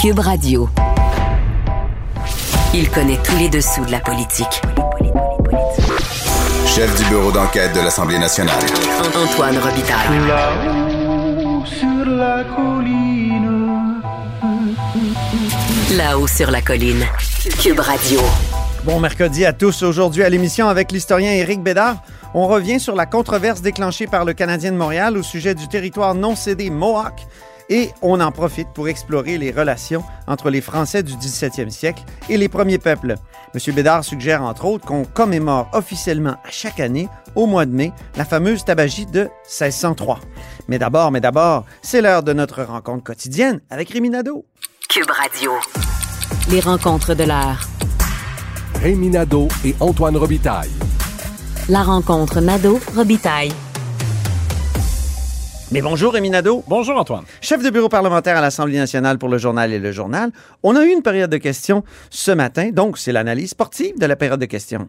Cube Radio. Il connaît tous les dessous de la politique. Chef du bureau d'enquête de l'Assemblée nationale. Antoine Robitaille. Là-haut sur la colline. Là-haut sur la colline. Cube Radio. Bon mercredi à tous. Aujourd'hui à l'émission avec l'historien Éric Bédard, on revient sur la controverse déclenchée par le Canadien de Montréal au sujet du territoire non cédé Mohawk et on en profite pour explorer les relations entre les Français du 17e siècle et les premiers peuples. M. Bédard suggère entre autres qu'on commémore officiellement à chaque année, au mois de mai, la fameuse tabagie de 1603. Mais d'abord, mais d'abord, c'est l'heure de notre rencontre quotidienne avec Réminado. Cube Radio. Les rencontres de l'heure. Rémi Nadeau et Antoine Robitaille. La rencontre Nadeau-Robitaille. Mais bonjour Réminado. Bonjour Antoine. Chef de bureau parlementaire à l'Assemblée nationale pour le journal et le journal. On a eu une période de questions ce matin, donc c'est l'analyse sportive de la période de questions.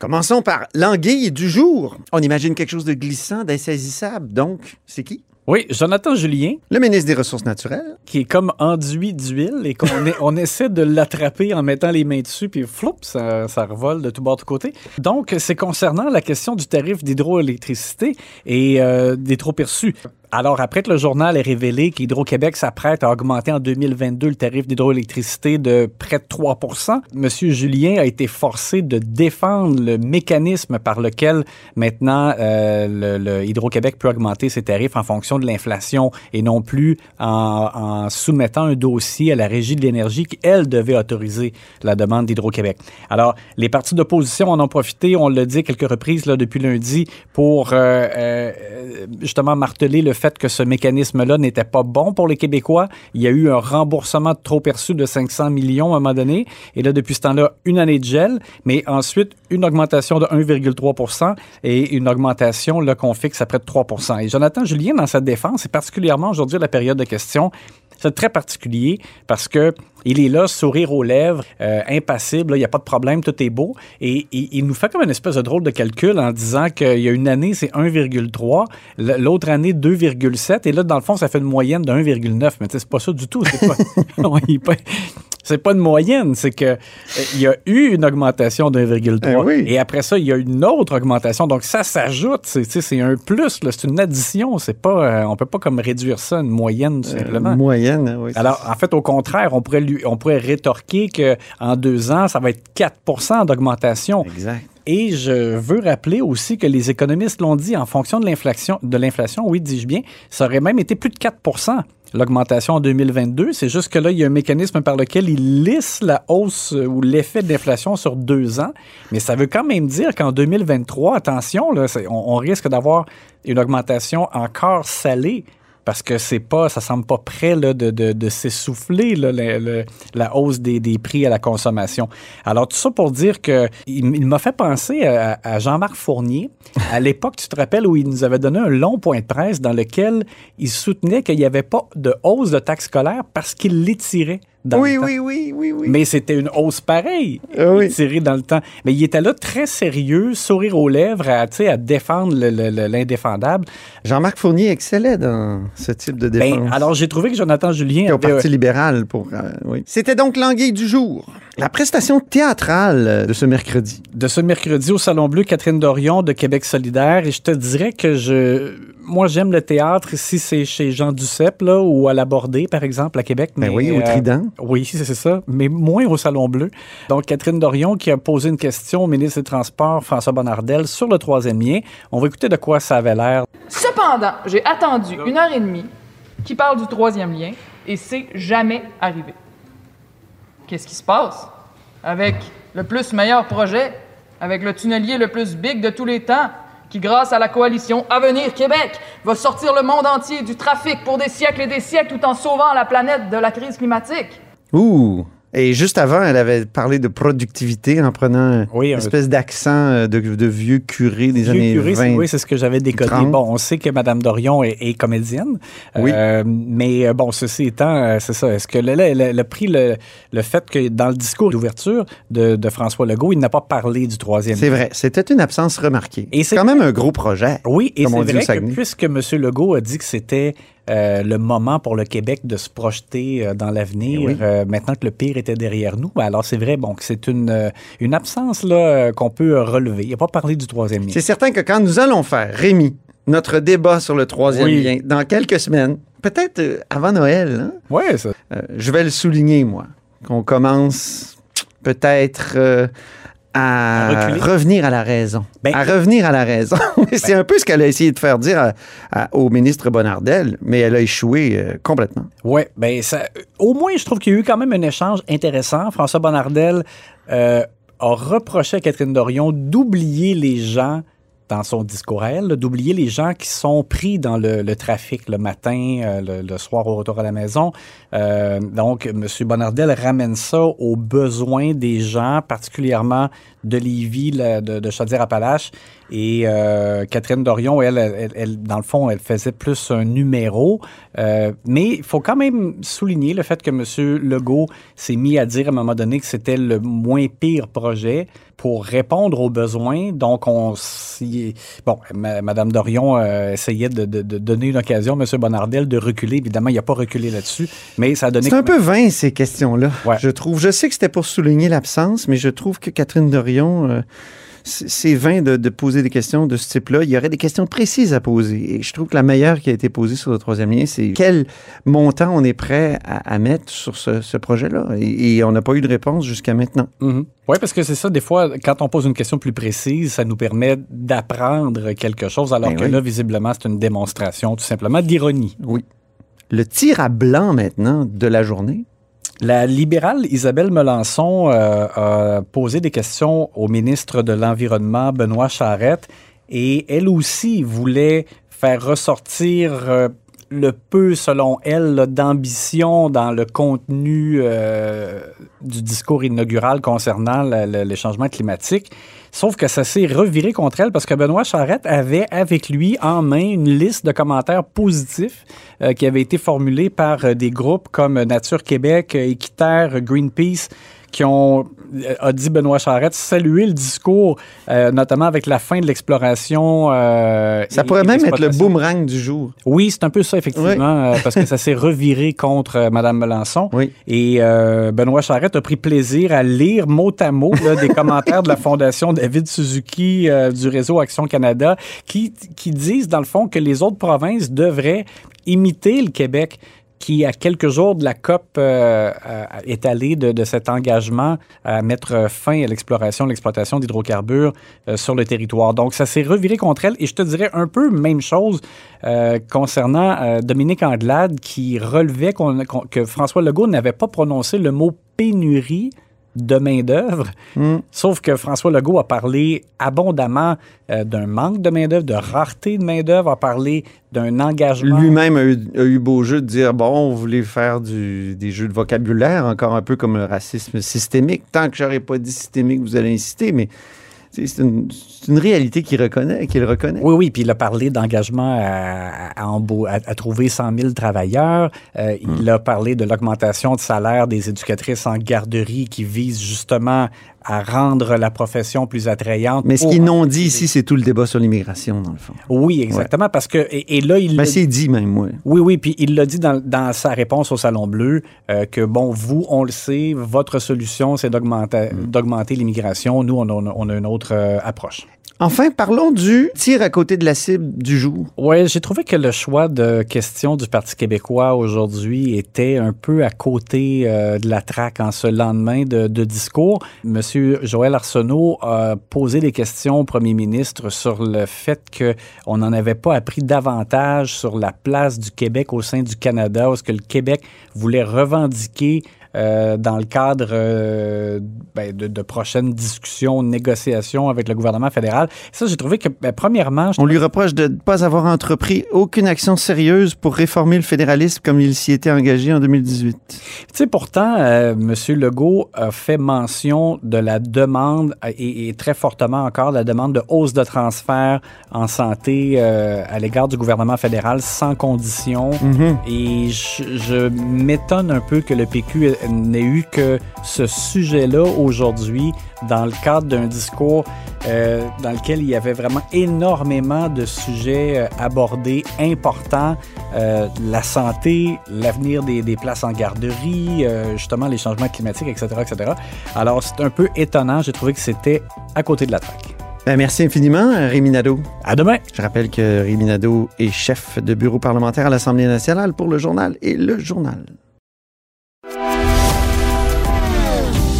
Commençons par l'anguille du jour. On imagine quelque chose de glissant, d'insaisissable. Donc, c'est qui? Oui, Jonathan Julien, Le ministre des Ressources naturelles. qui est comme enduit d'huile et qu'on on essaie de l'attraper en mettant les mains dessus, puis floup, ça, ça revole de tout bord de côté. Donc, c'est concernant la question du tarif d'hydroélectricité et euh, des trop perçus. Alors, après que le journal ait révélé qu'Hydro-Québec s'apprête à augmenter en 2022 le tarif d'hydroélectricité de près de 3% M. Julien a été forcé de défendre le mécanisme par lequel maintenant euh, Hydro-Québec peut augmenter ses tarifs en fonction de l'inflation et non plus en, soumettant un dossier à la Régie de l'énergie qui, elle, devait autoriser la demande d'Hydro-Québec. Alors, les partis d'opposition en ont profité, on l'a dit quelques reprises depuis lundi, pour euh, euh, justement marteler le fait que ce mécanisme-là n'était pas bon pour les Québécois. Il y a eu un remboursement trop perçu de 500 millions à un moment donné. Et là, depuis ce temps-là, une année de gel, mais ensuite une augmentation de 1,3 et une augmentation qu'on fixe à près de 3 Et Jonathan Julien, dans sa défense, et particulièrement aujourd'hui la période de questions, c'est très particulier parce que il est là, sourire aux lèvres, euh, impassible, il n'y a pas de problème, tout est beau. Et, et il nous fait comme une espèce de drôle de calcul en disant qu'il y a une année, c'est 1,3, l- l'autre année, 2,7, et là, dans le fond, ça fait une moyenne de 1,9. Mais tu sais, c'est pas ça du tout. C'est pas, pas- une moyenne, c'est que euh, il y a eu une augmentation de 1,3 Eh oui. et après ça, il y a une autre augmentation. Donc ça s'ajoute, c'est un plus, c'est une addition. C'est pas, euh, on peut pas comme réduire ça à une moyenne tout simplement. Moyenne, oui. Alors, en fait, au contraire, on pourrait, lui, on pourrait rétorquer que en deux ans, ça va être 4% d'augmentation. Exact. Et je veux rappeler aussi que les économistes l'ont dit, en fonction de l'inflation, de l'inflation, oui, dis-je bien, ça aurait même été plus de 4% l'augmentation en 2022. C'est juste que là, il y a un mécanisme par lequel il lisse la hausse euh, ou l'effet de l'inflation sur deux ans. Mais ça veut quand même dire qu'en 2023, attention, là, c'est- on, on risque d'avoir une augmentation encore salée parce que c'est pas, ça semble pas prêt de, de, de s'essouffler la hausse des, prix à la consommation. Alors tout ça pour dire que il m'a fait penser à, à Jean-Marc Fournier à l'époque, tu te rappelles où il nous avait donné un long point de presse dans lequel il soutenait qu'il n'y avait pas de hausse de taxes scolaires parce qu'il l'étirait. Dans Oui, oui, oui, oui, oui. Mais c'était une hausse pareille, Ah oui. tirée dans le temps. Mais il était là très sérieux, sourire aux lèvres, à, à défendre le- le- le- l'indéfendable. Jean-Marc Fournier excellait dans ce type de défense. Ben, alors, j'ai trouvé que Jonathan Julien au avait, Parti libéral pour. euh, oui. C'était donc l'anguille du jour. La prestation théâtrale de ce mercredi. de ce mercredi au Salon Bleu, Catherine Dorion de Québec solidaire. Et je te dirais que je, moi, j'aime le théâtre si c'est chez Jean Duceppe, là, ou à la Bordée, par exemple, à Québec. Ben mais, oui, au euh, Trident. oui, c'est ça, mais moins au Salon Bleu. Donc, Catherine Dorion qui a posé une question au ministre des Transports, François Bonnardel, sur le troisième lien. On va écouter de quoi ça avait l'air. Cependant, j'ai attendu une heure et demie qui parle du troisième lien et c'est jamais arrivé. Qu'est-ce qui se passe? Avec le plus meilleur projet, avec le tunnelier le plus big de tous les temps, qui, grâce à la coalition Avenir Québec, va sortir le monde entier du trafic pour des siècles et des siècles tout en sauvant la planète de la crise climatique? Ouh! Et juste avant, elle avait parlé de productivité en prenant Oui, une un- espèce d'accent euh, de, de vieux curé des Vieux années curé, c'est- 20. oui, c'est ce que j'avais décodé. 30. Bon, on sait que Mme Dorion est, est comédienne. Oui. Euh, mais euh, bon, ceci étant, euh, c'est ça. Est-ce que là, elle, elle a pris le, le fait que dans le discours d'ouverture de, de François Legault, il n'a pas parlé du troisième C'est vrai, c'était une absence remarquée. Et c'est quand même un gros projet. Oui, et c'est vrai que puisque M. Legault a dit que c'était euh, le moment pour le Québec de se projeter euh, dans l'avenir, Eh oui. euh, maintenant que le pire était derrière nous, alors c'est vrai bon, que c'est une, une absence là, qu'on peut relever. Il n'a pas parlé du troisième lien. C'est certain que quand nous allons faire, Rémi, notre débat sur le troisième Oui. lien, dans quelques semaines, peut-être avant Noël, hein, Oui, ça. je vais le souligner, moi, qu'on commence peut-être à, À revenir à la raison. Ben- à revenir à la raison. c'est un peu ce qu'elle a essayé de faire dire à- à- au ministre Bonnardel, mais elle a échoué euh, complètement. Oui, ben ça, au moins, je trouve qu'il y a eu quand même un échange intéressant. François Bonnardel euh, a reproché à Catherine Dorion d'oublier les gens dans son discours elle, d'oublier les gens qui sont pris dans le, le trafic le matin, euh, le, le soir au retour à la maison. Euh, donc, M. Bonnardel ramène ça aux besoins des gens, particulièrement de Lévis, de, de Chaudière-Appalaches. Et euh, Catherine Dorion, elle, elle, elle, dans le fond, elle faisait plus un numéro. Euh, mais il faut quand même souligner le fait que M. Legault s'est mis à dire à un moment donné que c'était le moins pire projet pour répondre aux besoins. Donc, on s'y- Bon, Mme Dorion euh, essayait de, de- de donner une occasion à M. Bonnardel de reculer. Évidemment, il n'a pas reculé là-dessus, mais ça a donné... C'est un peu vain, ces questions-là, Ouais. je trouve. Je sais que c'était pour souligner l'absence, mais je trouve que Catherine Dorion, euh, c'est vain de, de poser des questions de ce type-là. Il y aurait des questions précises à poser. Et je trouve que la meilleure qui a été posée sur le troisième lien, c'est quel montant on est prêt à, à mettre sur ce, ce projet-là? Et, et on n'a pas eu de réponse jusqu'à maintenant. Oui, parce que c'est ça, des fois, quand on pose une question plus précise, ça nous permet d'apprendre quelque chose, alors Ben que oui. là, visiblement, c'est une démonstration tout simplement d'ironie. Oui. Le tir à blanc maintenant de la journée. La libérale Isabelle Melançon euh, a posé des questions au ministre de l'Environnement, Benoît Charette, et elle aussi voulait faire ressortir euh, le peu, selon elle, d'ambition dans le contenu euh, du discours inaugural concernant le- le- les changements climatiques. Sauf que ça s'est reviré contre elle parce que Benoît Charette avait avec lui en main une liste de commentaires positifs euh, qui avaient été formulés par euh, des groupes comme Nature Québec, euh, Équiterre, Greenpeace, qui ont, euh, a dit Benoît Charette, salué le discours, euh, notamment avec la fin de l'exploration. euh, Ça pourrait même être le boomerang du jour. Oui, c'est un peu ça, effectivement, parce que ça s'est reviré contre Mme Melançon. Oui. Et Benoît Charette a pris plaisir à lire mot à mot là, des commentaires de la Fondation David Suzuki du réseau Action Canada qui, qui disent, dans le fond, que les autres provinces devraient imiter le Québec qui, à quelques jours de la COP, euh, euh, est allé de, cet engagement à mettre fin à l'exploration, l'exploitation d'hydrocarbures euh, sur le territoire. Donc, ça s'est reviré contre elle. Et je te dirais un peu même chose concernant Dominique Anglade qui relevait que François Legault n'avait pas prononcé le mot pénurie de main-d'œuvre. Hmm. Sauf que François Legault a parlé abondamment euh, d'un manque de main-d'œuvre, de rareté de main-d'œuvre, a parlé d'un engagement. Lui-même a eu, a eu beau jeu de dire bon, vous voulez faire du- des jeux de vocabulaire, encore un peu comme le racisme systémique. Tant que j'aurais pas dit systémique, vous allez insister, mais c'est une, réalité qu'il reconnaît, qu'il reconnaît. Oui, oui, puis il a parlé d'engagement à, à, embau- à- à trouver 100 000 travailleurs. Euh, Il a parlé de l'augmentation de salaire des éducatrices en garderie qui vise justement à rendre la profession plus attrayante. Mais ce qu'ils n'ont dit ici, c'est tout le débat sur l'immigration, dans le fond. Oui, exactement, parce que... Et, et là, il... Ben, c'est dit même, moi. Oui, oui, puis il l'a dit dans, dans sa réponse au Salon Bleu euh, que, bon, vous, on le sait, votre solution, c'est d'augmenter d'augmenter l'immigration. Nous, on a, on a une autre euh, approche. Enfin, parlons du tir à côté de la cible du jour. Oui, j'ai trouvé que le choix de questions du Parti québécois aujourd'hui était un peu à côté euh, de la traque en ce lendemain de, de discours. Monsieur Joël Arsenault a posé des questions au premier ministre sur le fait qu'on n'en avait pas appris davantage sur la place du Québec au sein du Canada, où ce que le Québec voulait revendiquer euh, dans le cadre euh, ben, de, de prochaines discussions, négociations avec le gouvernement fédéral. Ça, j'ai trouvé que, ben, premièrement, je- On lui reproche de ne pas avoir entrepris aucune action sérieuse pour réformer le fédéralisme comme il s'y était engagé en 2018. Tu sais, pourtant, euh, M. Legault a fait mention de la demande, et, et très fortement encore, de la demande de hausse de transfert en santé à l'égard du gouvernement fédéral sans condition. Et je, je m'étonne un peu que le PQ n'ait eu que ce sujet-là aujourd'hui dans le cadre d'un discours euh, dans lequel il y avait vraiment énormément de sujets euh, abordés importants. Euh, la santé, l'avenir des, des places en garderie, justement les changements climatiques, etc., etc. Alors, c'est un peu étonnant. J'ai trouvé que c'était à côté de la traque. Ben, merci infiniment, Rémi Nadeau. À demain! Je rappelle que Rémi Nadeau est chef de bureau parlementaire à l'Assemblée nationale pour le journal et le journal.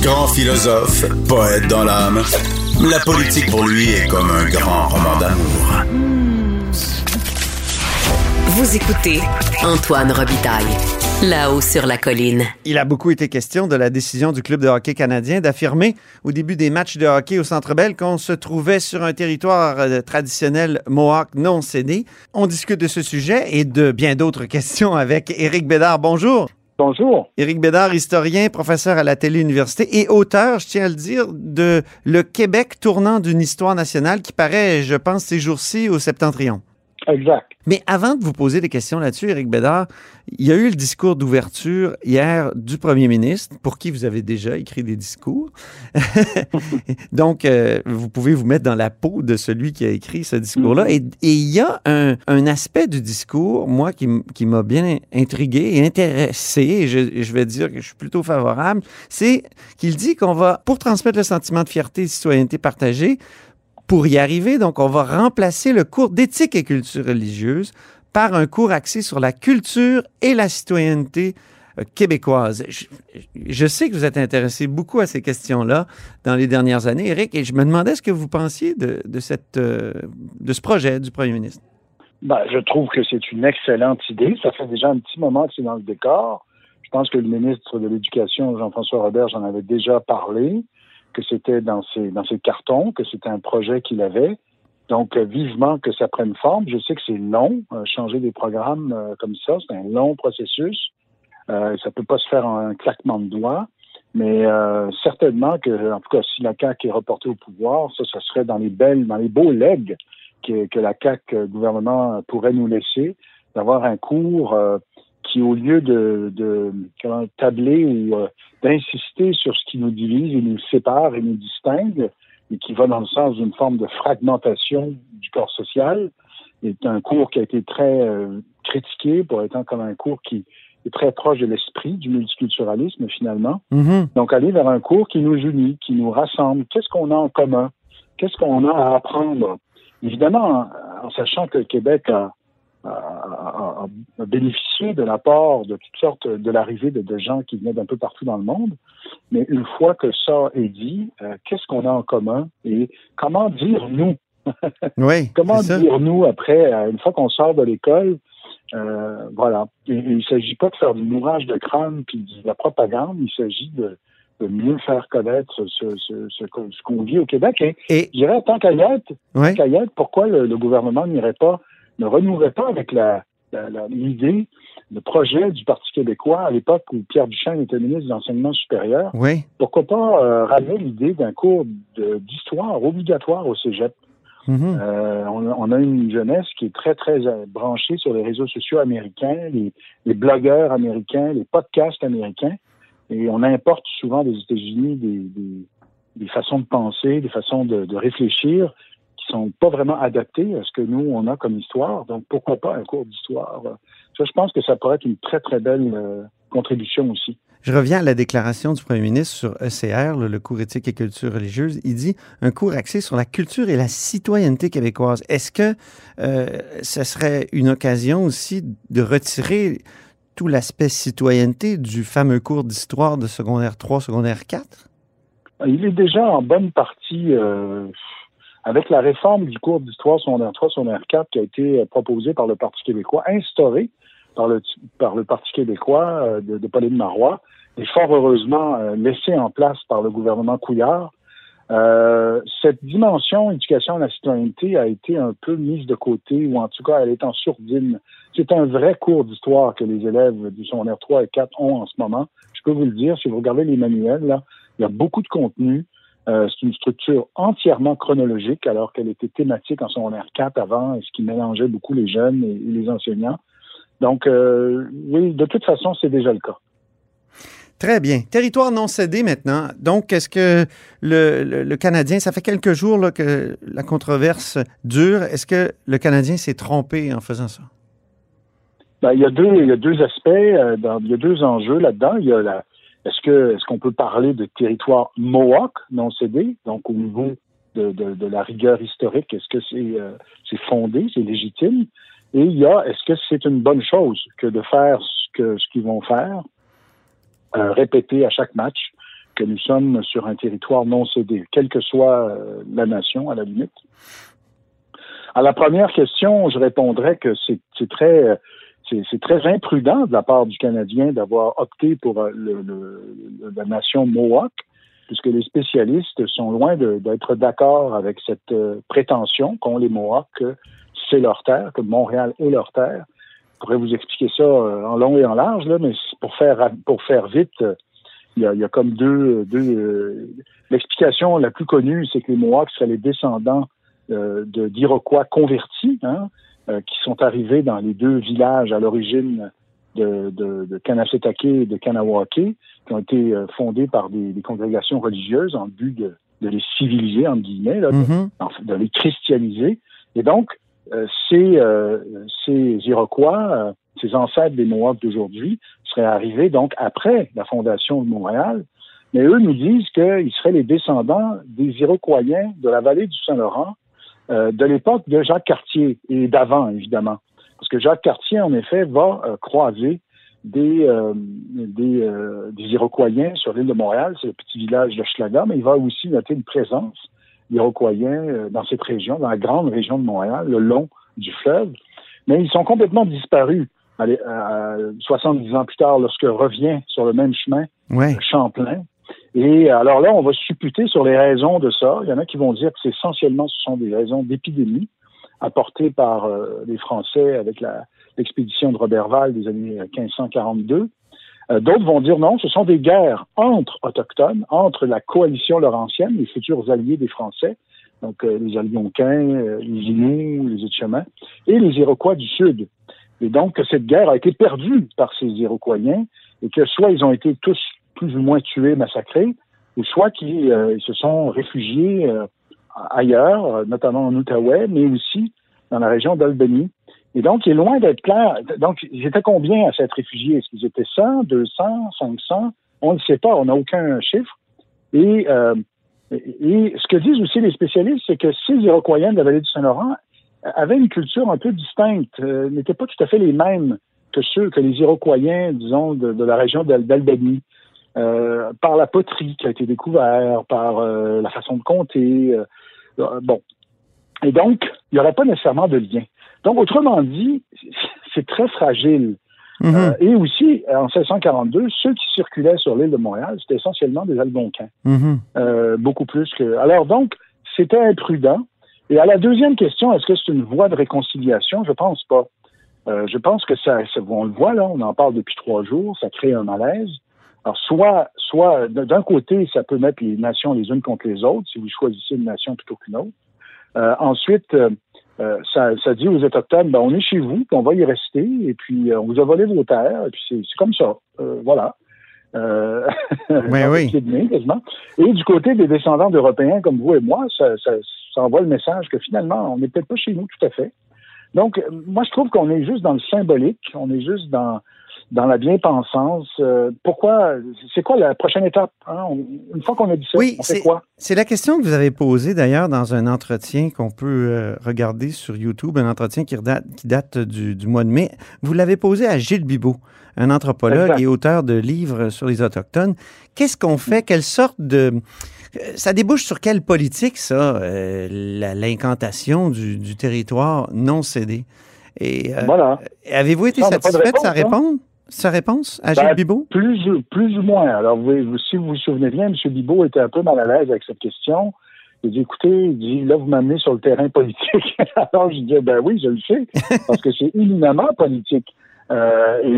Grand philosophe, poète dans l'âme, la politique pour lui est comme un grand roman d'amour. Vous écoutez Antoine Robitaille, là-haut sur la colline. Il a beaucoup été question de la décision du club de hockey canadien d'affirmer au début des matchs de hockey au Centre Bell qu'on se trouvait sur un territoire euh, traditionnel Mohawk non cédé. On discute de ce sujet et de bien d'autres questions avec Éric Bédard. Bonjour. Bonjour. Éric Bédard, historien, professeur à la Télé-Université et auteur, je tiens à le dire, de Le Québec tournant d'une histoire nationale qui paraît, je pense, ces jours-ci au septentrion. Exact. Mais avant de vous poser des questions là-dessus, Éric Bédard, il y a eu le discours d'ouverture hier du premier ministre, pour qui vous avez déjà écrit des discours. Donc, euh, vous pouvez vous mettre dans la peau de celui qui a écrit ce discours-là. Et et il y a un, un aspect du discours, moi, qui, m'a bien intrigué et intéressé, et je, et je vais dire que je suis plutôt favorable, c'est qu'il dit qu'on va, pour transmettre le sentiment de fierté et de citoyenneté partagée, pour y arriver, donc, on va remplacer le cours d'éthique et culture religieuse par un cours axé sur la culture et la citoyenneté euh, québécoise. Je, sais que vous êtes intéressé beaucoup à ces questions-là dans les dernières années, Eric, et je me demandais ce que vous pensiez euh, de ce projet du premier ministre. Ben, je trouve que c'est une excellente idée. Ça fait déjà un petit moment que c'est dans le décor. Je pense que le ministre de l'Éducation, Jean-François Robert, j'en avait déjà parlé, que c'était dans ses, dans ses cartons, que c'était un projet qu'il avait. Donc, euh, vivement que ça prenne forme. Je sais que c'est long, euh, changer des programmes euh, comme ça, c'est un long processus. Euh, ça peut pas se faire en un claquement de doigts. Mais euh, certainement que, en tout cas, si la CAQ est reportée au pouvoir, ça, ça serait dans les belles, dans les beaux legs que, que la CAQ euh, gouvernement pourrait nous laisser, d'avoir un cours qui, au lieu de, de comment, tabler ou euh, d'insister sur ce qui nous divise et nous sépare et nous distingue, et qui va dans le sens d'une forme de fragmentation du corps social, est un cours qui a été très euh, critiqué pour étant comme un cours qui est très proche de l'esprit du multiculturalisme finalement. Mhm. Donc, aller vers un cours qui nous unit, qui nous rassemble. Qu'est-ce qu'on a en commun? Qu'est-ce qu'on a à apprendre? Évidemment, en, en sachant que le Québec a, a bénéficié de l'apport de toutes sortes, de l'arrivée de, de gens qui venaient d'un peu partout dans le monde. Mais une fois que ça est dit, euh, qu'est-ce qu'on a en commun et comment dire nous? Oui, Comment dire nous après, euh, une fois qu'on sort de l'école, euh, voilà. Et, et il ne s'agit pas de faire du mourage de crâne puis de la propagande, il s'agit de, de mieux faire connaître ce, ce, ce, ce qu'on- vit au Québec. Et Et, je dirais, tant qu'à y être, ouais. pourquoi le, le gouvernement n'irait pas, ne renouerait pas avec la l'idée, le projet du Parti québécois à l'époque où Pierre Duchesne était ministre de l'Enseignement supérieur, Oui. pourquoi pas euh, ramener l'idée d'un cours d'histoire obligatoire au cégep? Mhm. Euh, on, a- on a une jeunesse qui est très, très euh, branchée sur les réseaux sociaux américains, les, les blogueurs américains, les podcasts américains, et on importe souvent des États-Unis des, des, des façons de penser, des façons de, de réfléchir sont pas vraiment adaptées à ce que nous, on a comme histoire. Donc, pourquoi pas un cours d'histoire? Ça, je pense que ça pourrait être une très, très belle euh, contribution aussi. Je reviens à la déclaration du premier ministre sur ECR, le, le cours éthique et culture religieuse. Il dit un cours axé sur la culture et la citoyenneté québécoise. Est-ce que euh, ce serait une occasion aussi de retirer tout l'aspect citoyenneté du fameux cours d'histoire de secondaire 3, secondaire 4? Il est déjà en bonne partie euh, avec la réforme du cours d'histoire secondaire 3, secondaire 4 qui a été proposée par le Parti québécois, instaurée par le, par le Parti québécois euh, de, de Pauline Marois. et fort heureusement euh, laissée en place par le gouvernement Couillard, euh, cette dimension éducation à la citoyenneté a été un peu mise de côté, ou en tout cas, elle est en sourdine. C'est un vrai cours d'histoire que les élèves du secondaire 3 et 4 ont en ce moment. Je peux vous le dire, si vous regardez les manuels, là, il y a beaucoup de contenu. Euh, c'est une structure entièrement chronologique, alors qu'elle était thématique en secondaire 4 avant, ce qui mélangeait beaucoup les jeunes et, et les enseignants. Donc, euh, oui, de toute façon, c'est déjà le cas. Très bien. Territoire non cédé maintenant. Donc, est-ce que le, le, le, Canadien, ça fait quelques jours là, que la controverse dure, est-ce que le Canadien s'est trompé en faisant ça? Ben, il, y a deux, il y a deux aspects, euh, dans, il y a deux enjeux là-dedans. Il y a la, est-ce qu'on peut parler de territoire Mohawk non cédé, donc au niveau de, la rigueur historique, est-ce que c'est euh, c'est fondé, c'est légitime? Et il y a, est-ce que c'est une bonne chose que de faire ce qu'ils vont faire, euh, répéter à chaque match que nous sommes sur un territoire non cédé, quelle que soit euh, la nation à la limite? À la première question, je répondrais que c'est très c'est très imprudent de la part du Canadien d'avoir opté pour euh, la nation Mohawk, puisque les spécialistes sont loin d'être d'accord avec cette euh, prétention qu'ont les Mohawks que c'est leur terre, que Montréal est leur terre. Je pourrais vous expliquer ça euh, en long et en large, là, mais pour faire pour faire vite, il y a, comme deux, deux l'explication la plus connue, c'est que les Mohawks seraient les descendants euh, d'Iroquois convertis, hein, euh, qui sont arrivés dans les deux villages à l'origine de, de, de et de Kanawake, qui ont été euh, fondés par des, des, congrégations religieuses en but de, de les civiliser, entre guillemets, là, Mhm. de, de les christianiser. Et donc, euh, ces, euh, ces Iroquois, euh, ces ancêtres des Mohawks d'aujourd'hui, seraient arrivés donc après la fondation de Montréal. Mais eux nous disent qu'ils seraient les descendants des Iroquois de la vallée du Saint-Laurent, euh, de l'époque de Jacques Cartier et d'avant, évidemment. Parce que Jacques Cartier, en effet, va euh, croiser des, euh, des, euh, des Iroquois sur l'île de Montréal, c'est le petit village de Schlaga, mais il va aussi noter une présence d'Iroquois euh, dans cette région, dans la grande région de Montréal, le long du fleuve. Mais ils sont complètement disparus allez, euh, 70 ans plus tard, lorsque revient sur le même chemin Ouais. Champlain. Et alors là, on va supputer sur les raisons de ça. Il y en a qui vont dire que c'est essentiellement ce sont des raisons d'épidémie apportées par euh, les Français avec l'expédition de Robert Val des années 1542. Euh, D'autres vont dire non, ce sont des guerres entre autochtones, entre la coalition laurentienne, les futurs alliés des Français, donc euh, les Algonquins, les Inuits, les Etchemins, et les Iroquois du Sud. Et donc que cette guerre a été perdue par ces Iroquois et que soit ils ont été tous plus ou moins tués, massacrés, ou soit qu'ils euh, se sont réfugiés euh, ailleurs, notamment en Outaouais, mais aussi dans la région d'Albany. Et donc, il est loin d'être clair. Donc, ils étaient combien à s'être réfugiés? Est-ce qu'ils étaient 100, 200, 500? On ne sait pas, on n'a aucun chiffre. Et, euh, ce que disent aussi les spécialistes, c'est que ces Iroquois de la vallée du Saint-Laurent avaient une culture un peu distincte, n'étaient pas tout à fait les mêmes que ceux que les Iroquois, disons, de, de la région d'Albany. Euh, par la poterie qui a été découverte, par euh, la façon de compter. Euh, bon. Et donc, il n'y aurait pas nécessairement de lien. Donc, autrement dit, c'est très fragile. Mhm. Et aussi, en 1642, ceux qui circulaient sur l'île de Montréal, c'était essentiellement des Algonquins. Mhm. Beaucoup plus que. Alors donc, c'était imprudent. Et à la deuxième question, est-ce que c'est une voie de réconciliation? Je pense pas. Je pense que ça, ça, on le voit là, on en parle depuis trois jours, ça crée un malaise. Alors, soit, soit d'un côté, ça peut mettre les nations les unes contre les autres, si vous choisissez une nation plutôt qu'une autre. Euh, ensuite, euh, ça, ça, dit aux Autochtones, ben, on est chez vous, puis on va y rester, et puis euh, on vous a volé vos terres, et puis c'est comme ça. Euh, voilà. Euh, oui, oui. Et du côté des descendants d'Européens comme vous et moi, ça, ça, ça envoie le message que finalement, on n'est peut-être pas chez nous tout à fait. Donc, moi, je trouve qu'on est juste dans le symbolique, on est juste dans dans la bien-pensance. Euh, pourquoi? C'est quoi la prochaine étape? Hein? On, une fois qu'on a dit ça, oui, on fait quoi? C'est la question que vous avez posée d'ailleurs dans un entretien qu'on peut euh, regarder sur YouTube, un entretien qui date, qui date du, du, mois de mai. Vous l'avez posé à Gilles Bibot, un anthropologue et auteur de livres sur les Autochtones. Qu'est-ce qu'on fait? Quelle sorte de... Ça débouche sur quelle politique, ça, euh, l'incantation du, du, territoire non cédé? Et, euh, voilà. Avez-vous été satisfait de sa réponse? sa réponse à Gilles Ben, Bibeau? Plus, ou- plus ou moins. Alors, vous, vous- si vous vous souvenez bien, M. Bibot était un peu mal à l'aise avec cette question. Il dit, écoutez, il dit, là, vous m'amenez sur le terrain politique. Alors, je dis, ben oui, je le sais, parce que c'est éminemment politique. Euh, et, et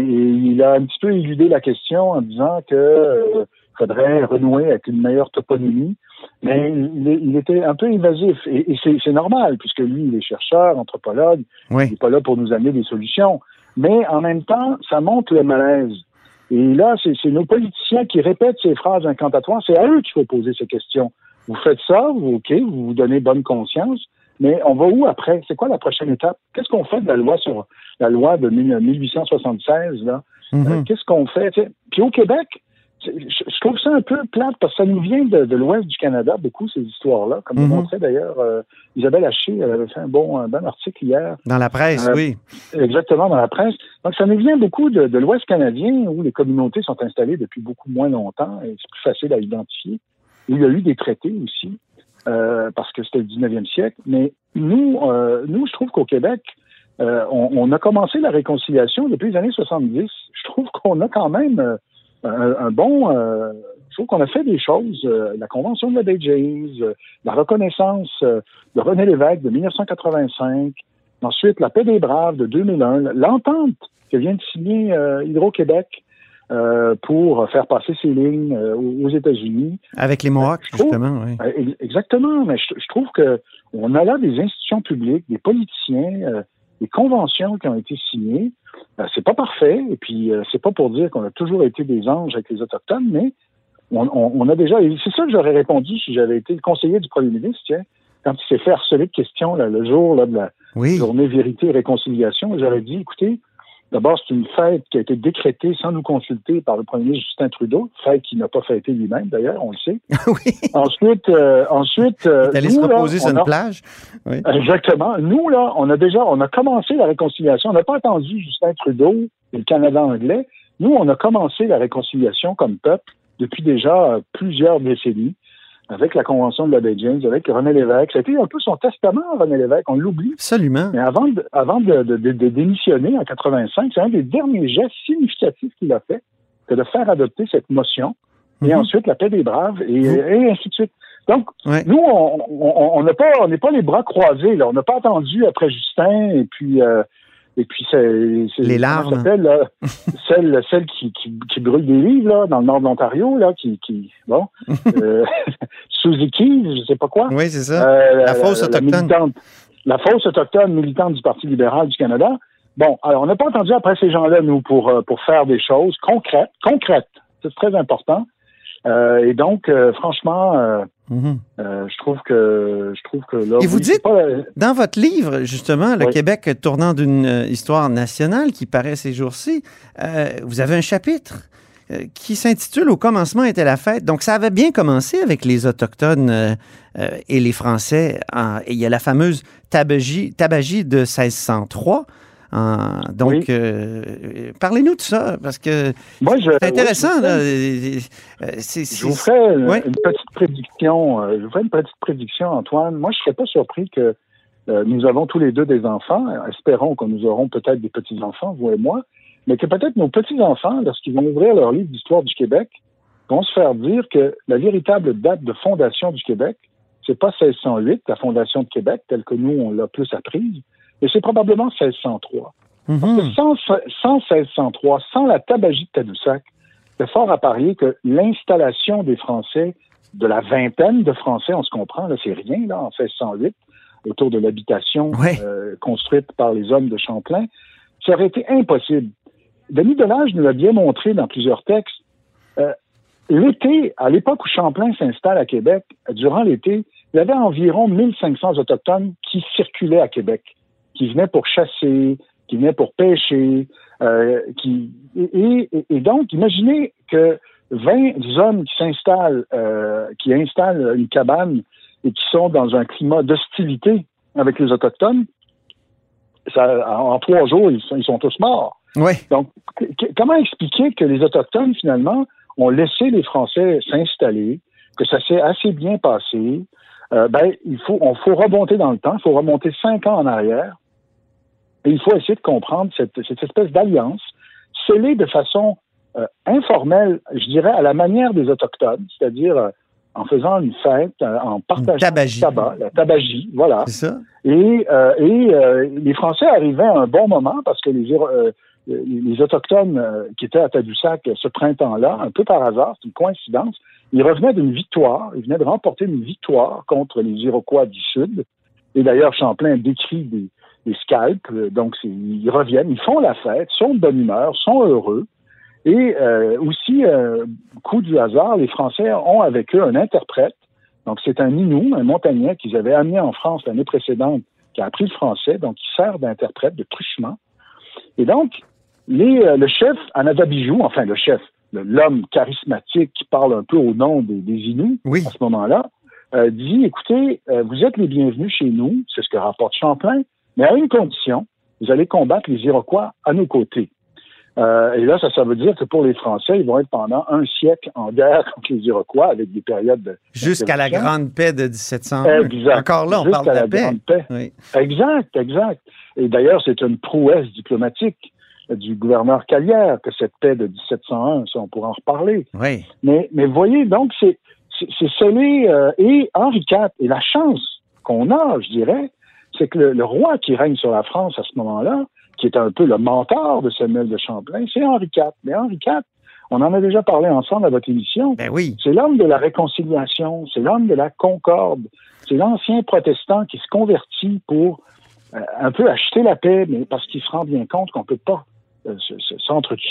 il a un petit peu éludé la question en disant que euh, faudrait renouer avec une meilleure toponymie. Mais il, il était un peu évasif. Et, et c'est normal, puisque lui, il est chercheur, anthropologue. Il Oui. n'est pas là pour nous amener des solutions. Mais en même temps, ça montre le malaise. Et là, c'est nos politiciens qui répètent ces phrases incantatoires. C'est à eux qu'il faut poser ces questions. Vous faites ça, vous, OK, vous vous donnez bonne conscience, mais on va où après? C'est quoi la prochaine étape? Qu'est-ce qu'on fait de la loi sur la loi de 1000 1876, là? Mhm. Euh, Qu'est-ce qu'on fait? Puis au Québec, je, je trouve ça un peu plate parce que ça nous vient de, de l'ouest du Canada, beaucoup, ces histoires-là. Comme Mhm. montrait d'ailleurs euh, Isabelle Haché, elle avait fait un bon, un bon article hier Dans la presse, Euh, oui. Exactement, dans la presse. Donc, ça nous vient beaucoup de, de l'Ouest canadien, où les communautés sont installées depuis beaucoup moins longtemps et c'est plus facile à identifier. Il y a eu des traités aussi, euh, parce que c'était le 19e siècle. Mais nous, euh, nous, je trouve qu'au Québec, euh, on, on a commencé la réconciliation depuis les années 70. Je trouve qu'on a quand même euh, un, un bon... euh, je trouve qu'on a fait des choses. euh, la Convention de la Bay James, euh, la reconnaissance euh, de René Lévesque de 1985, Ensuite, la paix des Braves de 2001, l'entente que vient de signer euh, Hydro-Québec euh, pour faire passer ses lignes euh, aux États-Unis. Avec les Mohawks, justement, oui. Ex- Exactement, mais je, je trouve que on a là des institutions publiques, des politiciens, euh, des conventions qui ont été signées. Euh, c'est pas parfait, et puis euh, c'est pas pour dire qu'on a toujours été des anges avec les autochtones, mais on, on- on a déjà. et C'est ça que j'aurais répondu si j'avais été le conseiller du premier ministre, tiens, quand il s'est fait harceler de questions là, le jour là, de la Oui. journée vérité et réconciliation. J'aurais dit, écoutez, d'abord, c'est une fête qui a été décrétée sans nous consulter par le premier ministre Justin Trudeau, fête qu'il n'a pas fêtée lui-même, d'ailleurs, on le sait. oui. Ensuite, euh, ensuite, euh, Il nous, se là, reposer sur une a- plage. Oui. Exactement. Nous, là, on a déjà, on a commencé la réconciliation. On n'a pas attendu Justin Trudeau et le Canada anglais. Nous, on a commencé la réconciliation comme peuple depuis déjà euh, plusieurs décennies avec la Convention de la Baie James, avec René Lévesque. C'était un peu son testament, René Lévesque. On l'oublie. Absolument. Mais avant de, avant de, de- de- de démissionner en 85, c'est un des derniers gestes significatifs qu'il a fait, que de faire adopter cette motion, et Mhm. ensuite la paix des braves, et, et ainsi de suite. Donc, Ouais. nous, on on- on n'a pas, on n'est pas les bras croisés, là. On n'a pas attendu après Justin, et puis, euh, et puis c'est, Les larmes. là? celle, celle qui, qui, qui brûle des livres, là, dans le nord de l'Ontario, là, qui, qui bon, euh, Suzuki, je sais pas quoi. Oui, c'est ça. Euh, La fausse autochtone. militante- la fausse autochtone militante du Parti libéral du Canada. Bon, alors on n'a pas entendu après ces gens-là, nous, pour, euh, pour faire des choses concrètes, concrètes. C'est très important. Euh, et donc, euh, franchement, euh, Mhm. euh, je trouve que je trouve que là. Et vous oui, dites- pas- Dans votre livre, justement, Le Oui. Québec tournant d'une histoire nationale qui paraît ces jours-ci, euh, vous avez un chapitre euh, qui s'intitule Au commencement était la fête. Donc, ça avait bien commencé avec les Autochtones et les Français. En- et il y a la fameuse tabagie, tabagie de 1603. En- donc, Oui. euh, parlez-nous de ça, parce que Moi, je, c'est intéressant. oui, là. je- Euh, c'est- Je vous ferai une, Oui. une petite prédiction. je vous ferai une petite prédiction, Antoine. Moi, je ne serais pas surpris que euh, nous avons tous les deux des enfants. Espérons que nous aurons peut-être des petits-enfants, vous et moi, mais que peut-être nos petits-enfants, lorsqu'ils vont ouvrir leur livre d'histoire du Québec, vont se faire dire que la véritable date de fondation du Québec, c'est pas 1608, la fondation de Québec, telle que nous, on l'a plus apprise, mais c'est probablement 1603. Mhm. Sans, sans 1603, sans la tabagie de Tadoussac, c'est fort à parier que l'installation des Français, de la vingtaine de Français, on se comprend, là, c'est rien, là, en 1608, autour de l'habitation Ouais. euh, construite par les hommes de Champlain, ça aurait été impossible. Denis Delage nous l'a bien montré dans plusieurs textes. Euh, l'été, à l'époque où Champlain s'installe à Québec, durant l'été, il y avait environ 1500 Autochtones qui circulaient à Québec, qui venaient pour chasser, qui venaient pour pêcher, euh, qui et, et- et donc imaginez que 20 hommes qui s'installent, euh, qui installent une cabane et qui sont dans un climat d'hostilité avec les autochtones, ça, en, trois jours ils sont, ils sont tous morts. Oui. Donc comment expliquer que les autochtones finalement ont laissé les Français s'installer, que ça s'est assez bien passé? Euh, ben il faut on faut remonter dans le temps, il faut remonter cinq ans en arrière et il faut essayer de comprendre cette, cette espèce d'alliance, scellé de façon euh, informelle, je dirais, à la manière des Autochtones, c'est-à-dire euh, en faisant une fête, euh, en partageant tabagie. le tabac, la tabagie, voilà. Ça? Et, et les Français arrivaient à un bon moment parce que les, Autochtones qui étaient à Tadoussac ce printemps-là, un peu par hasard, c'est une coïncidence, ils revenaient d'une victoire, ils venaient de remporter une victoire contre les Iroquois du Sud. Et d'ailleurs, Champlain décrit des, des scalps, euh, donc ils reviennent, ils font la fête, sont de bonne humeur, sont heureux. Et euh, aussi, euh, coup du hasard, les Français ont avec eux un interprète. Donc, c'est un Inou, un montagnais qu'ils avaient amené en France l'année précédente, qui a appris le français, donc il sert d'interprète, de truchement. Et donc, les, euh, le chef Anadabijou, enfin le chef, l'homme charismatique qui parle un peu au nom des, des Inuits Oui. à ce moment-là, dit, écoutez, vous êtes les bienvenus chez nous, c'est ce que rapporte Champlain, mais à une condition, vous allez combattre les Iroquois à nos côtés. Euh, et là, ça, ça veut dire que pour les Français, ils vont être pendant un siècle en guerre contre les Iroquois avec des périodes de... Jusqu'à la grande paix de 1701. Exact. Encore là, on Jusqu'à parle de la, la paix. grande paix. Oui. Exact, exact. Et d'ailleurs, c'est une prouesse diplomatique du gouverneur Calière que cette paix de 1701, ça, on pourra en reparler. Oui. Mais, mais voyez, donc, c'est, c'est, c'est scellé. euh, et Henri IV, et la chance qu'on a, je dirais, c'est que le, le roi qui règne sur la France à ce moment-là, qui est un peu le mentor de Samuel de Champlain, c'est Henri IV. Mais Henri IV, on en a déjà parlé ensemble à votre émission, Ben oui. c'est l'homme de la réconciliation, c'est l'homme de la concorde, c'est l'ancien protestant qui se convertit pour euh, un peu acheter la paix, mais parce qu'il se rend bien compte qu'on peut pas euh.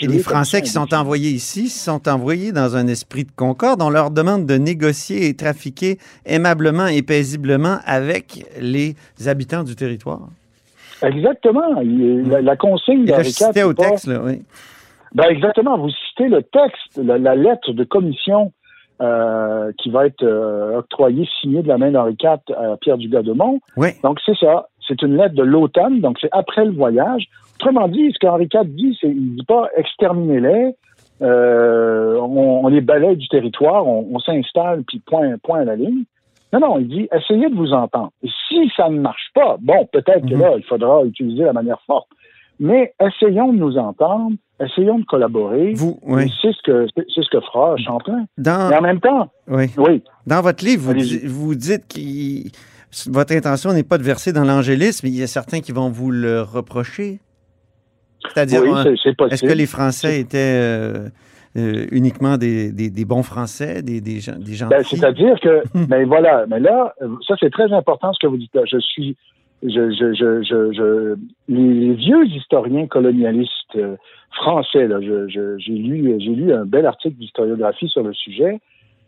Et les Français ça, qui on sont envoyés ici sont envoyés dans un esprit de concorde. On leur demande de négocier et trafiquer aimablement et paisiblement avec les habitants du territoire. Exactement. La, la consigne Et là, je citais au texte, là, oui. Ben exactement. Vous citez le texte, la, la lettre de commission euh, qui va être euh, octroyée, signée de la main d'Henri IV à Pierre Dugas-Demont. Oui. Donc c'est ça. C'est une lettre de l'automne, donc c'est après le voyage. Autrement dit, ce qu'Henri IV dit, c'est il dit pas exterminez-les, euh, on, on les balaye du territoire, on, on s'installe, puis point, point à la ligne. Non, non, il dit essayez de vous entendre. Et si ça ne marche pas, bon, peut-être que Mhm. là, il faudra utiliser la manière forte. Mais essayons de nous entendre, essayons de collaborer. Vous, oui. C'est ce que c'est ce que fera Champlain. Dans, Mais en même temps, oui. oui, Dans votre livre, vous, vous dites que votre intention n'est pas de verser dans l'angélisme, mais il y a certains qui vont vous le reprocher. C'est-à-dire, oui, hein, est-ce que les Français étaient euh, euh, uniquement des, des- des bons Français, des, des gens, des gens Ben, C'est-à-dire que, mais voilà, mais là, ça c'est très important ce que vous dites là. Je suis, je, je, je, je, je- les, vieux historiens colonialistes euh, français, là, j'ai lu, j'ai lu un bel article d'historiographie sur le sujet.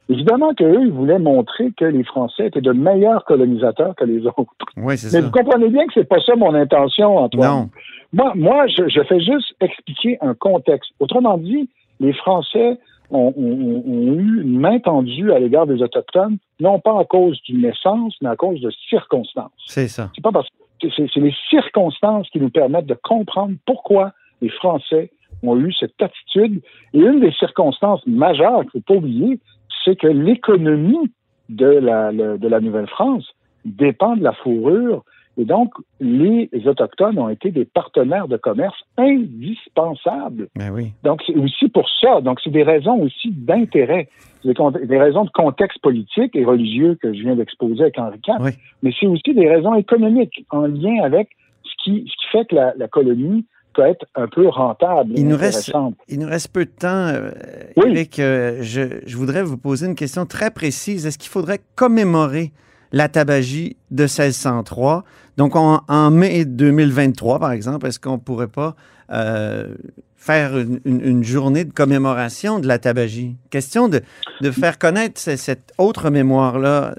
Évidemment qu'eux, ils voulaient montrer que les Français étaient de meilleurs colonisateurs que les autres. Oui, c'est Mais ça. vous comprenez bien que c'est pas ça mon intention, Antoine. Non. Moi, moi je, je fais juste expliquer un contexte. Autrement dit, les Français ont, ont- ont eu une main tendue à l'égard des Autochtones, non pas à cause d'une naissance, mais à cause de circonstances. C'est ça. C'est pas parce que c'est c'est les circonstances qui nous permettent de comprendre pourquoi les Français ont eu cette attitude. Et une des circonstances majeures qu'il ne faut pas oublier, c'est que l'économie de la, le- de la Nouvelle-France dépend de la fourrure. Et donc, les Autochtones ont été des partenaires de commerce indispensables. Ben oui. Donc, c'est aussi pour ça. Donc, c'est des raisons aussi d'intérêt. Des, raisons de contexte politique et religieux que je viens d'exposer avec Henri IV. Oui. Mais c'est aussi des raisons économiques en lien avec ce qui, ce qui fait que la, la colonie peut être un peu rentable. Il nous reste- intéressante. Il nous reste peu de temps. euh, Oui. Éric, euh, je, je voudrais vous poser une question très précise. Est-ce qu'il faudrait commémorer la tabagie de 1603? Donc, en, en mai 2023, par exemple, est-ce qu'on ne pourrait pas euh, faire une, une- une journée de commémoration de la tabagie? Question de, de faire connaître ce- cette autre mémoire-là.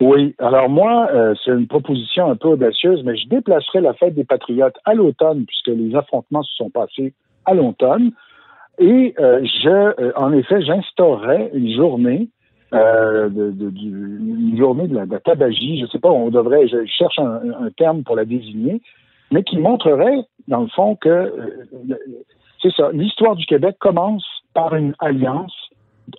Oui. Alors moi, euh, c'est une proposition un peu audacieuse, mais je déplacerai la fête des Patriotes à l'automne, puisque les affrontements se sont passés à l'automne. Et euh, je, euh, en effet, j'instaurerai une journée, euh, de, de- du- une journée de la, de tabagie. Je sais pas, on devrait, je cherche un, terme pour la désigner, mais qui montrerait, dans le fond, que c'est ça. L'histoire du Québec commence par une alliance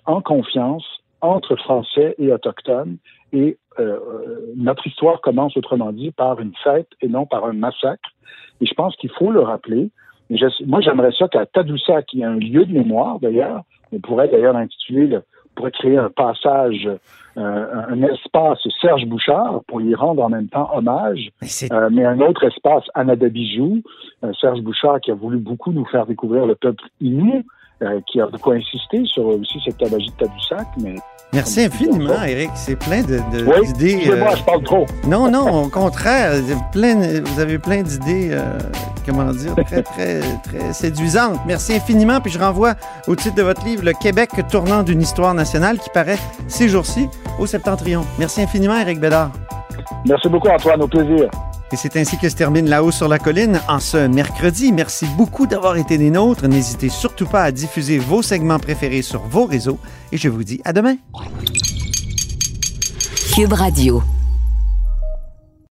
en confiance entre Français et Autochtones. Et euh, euh, notre histoire commence, autrement dit, par une fête et non par un massacre. Et je pense qu'il faut le rappeler. Je- moi, j'aimerais ça qu'à Tadoussac, il y ait un lieu de mémoire, d'ailleurs. On pourrait d'ailleurs intituler, le, on pourrait créer un passage, euh, un espace Serge Bouchard pour y rendre en même temps hommage, Mais euh, un autre espace Anada Bijou, euh, Serge Bouchard qui a voulu beaucoup nous faire découvrir le peuple euh, qui a beaucoup insisté sur aussi cette tabagie de Tadoussac, mais Merci infiniment, Eric. C'est plein de- de- oui, d'idées. excusez-moi, euh, je parle trop. Non, non, au contraire, vous avez plein, vous avez plein d'idées, euh, comment dire, très, très, très séduisantes. Merci infiniment. Puis je renvoie au titre de votre livre, Le Québec tournant d'une histoire nationale, qui paraît ces jours-ci au Septentrion. Merci infiniment, Eric Bédard. Merci beaucoup, Antoine, au plaisir. Et c'est ainsi que se termine La Haut sur la colline en ce mercredi. Merci beaucoup d'avoir été des nôtres. N'hésitez surtout pas à diffuser vos segments préférés sur vos réseaux. Et je vous dis à demain. Cube Radio.